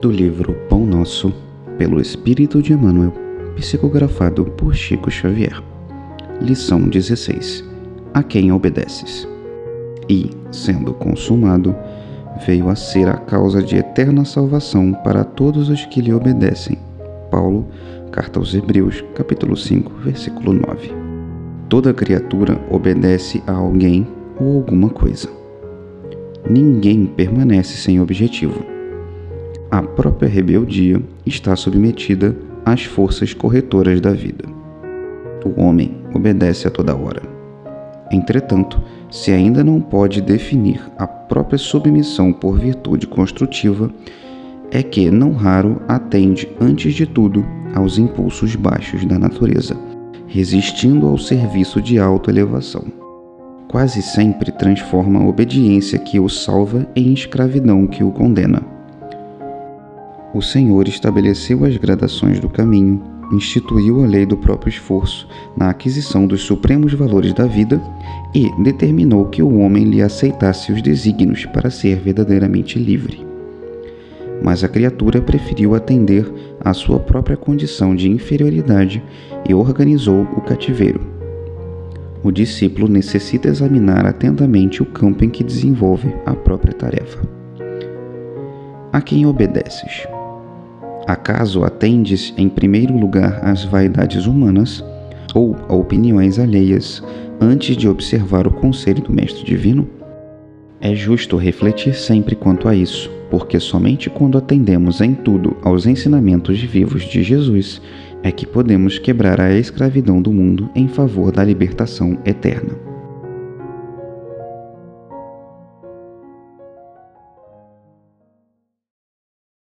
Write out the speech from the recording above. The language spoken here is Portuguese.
do livro Pão Nosso, pelo Espírito de Emmanuel, psicografado por Chico Xavier. Lição 16: A quem obedeces? E, sendo consumado, veio a ser a causa de eterna salvação para todos os que lhe obedecem. Paulo, Carta aos Hebreus, capítulo 5, versículo 9. Toda criatura obedece a alguém ou alguma coisa. Ninguém permanece sem objetivo a própria rebeldia está submetida às forças corretoras da vida. O homem obedece a toda hora. Entretanto, se ainda não pode definir a própria submissão por virtude construtiva, é que não raro atende antes de tudo aos impulsos baixos da natureza, resistindo ao serviço de autoelevação. Quase sempre transforma a obediência que o salva em escravidão que o condena o Senhor estabeleceu as gradações do caminho, instituiu a lei do próprio esforço na aquisição dos supremos valores da vida e determinou que o homem lhe aceitasse os desígnios para ser verdadeiramente livre. Mas a criatura preferiu atender à sua própria condição de inferioridade e organizou o cativeiro. O discípulo necessita examinar atentamente o campo em que desenvolve a própria tarefa. A quem obedeces? Acaso atendes em primeiro lugar às vaidades humanas ou a opiniões alheias antes de observar o conselho do Mestre Divino? É justo refletir sempre quanto a isso, porque somente quando atendemos em tudo aos ensinamentos vivos de Jesus é que podemos quebrar a escravidão do mundo em favor da libertação eterna.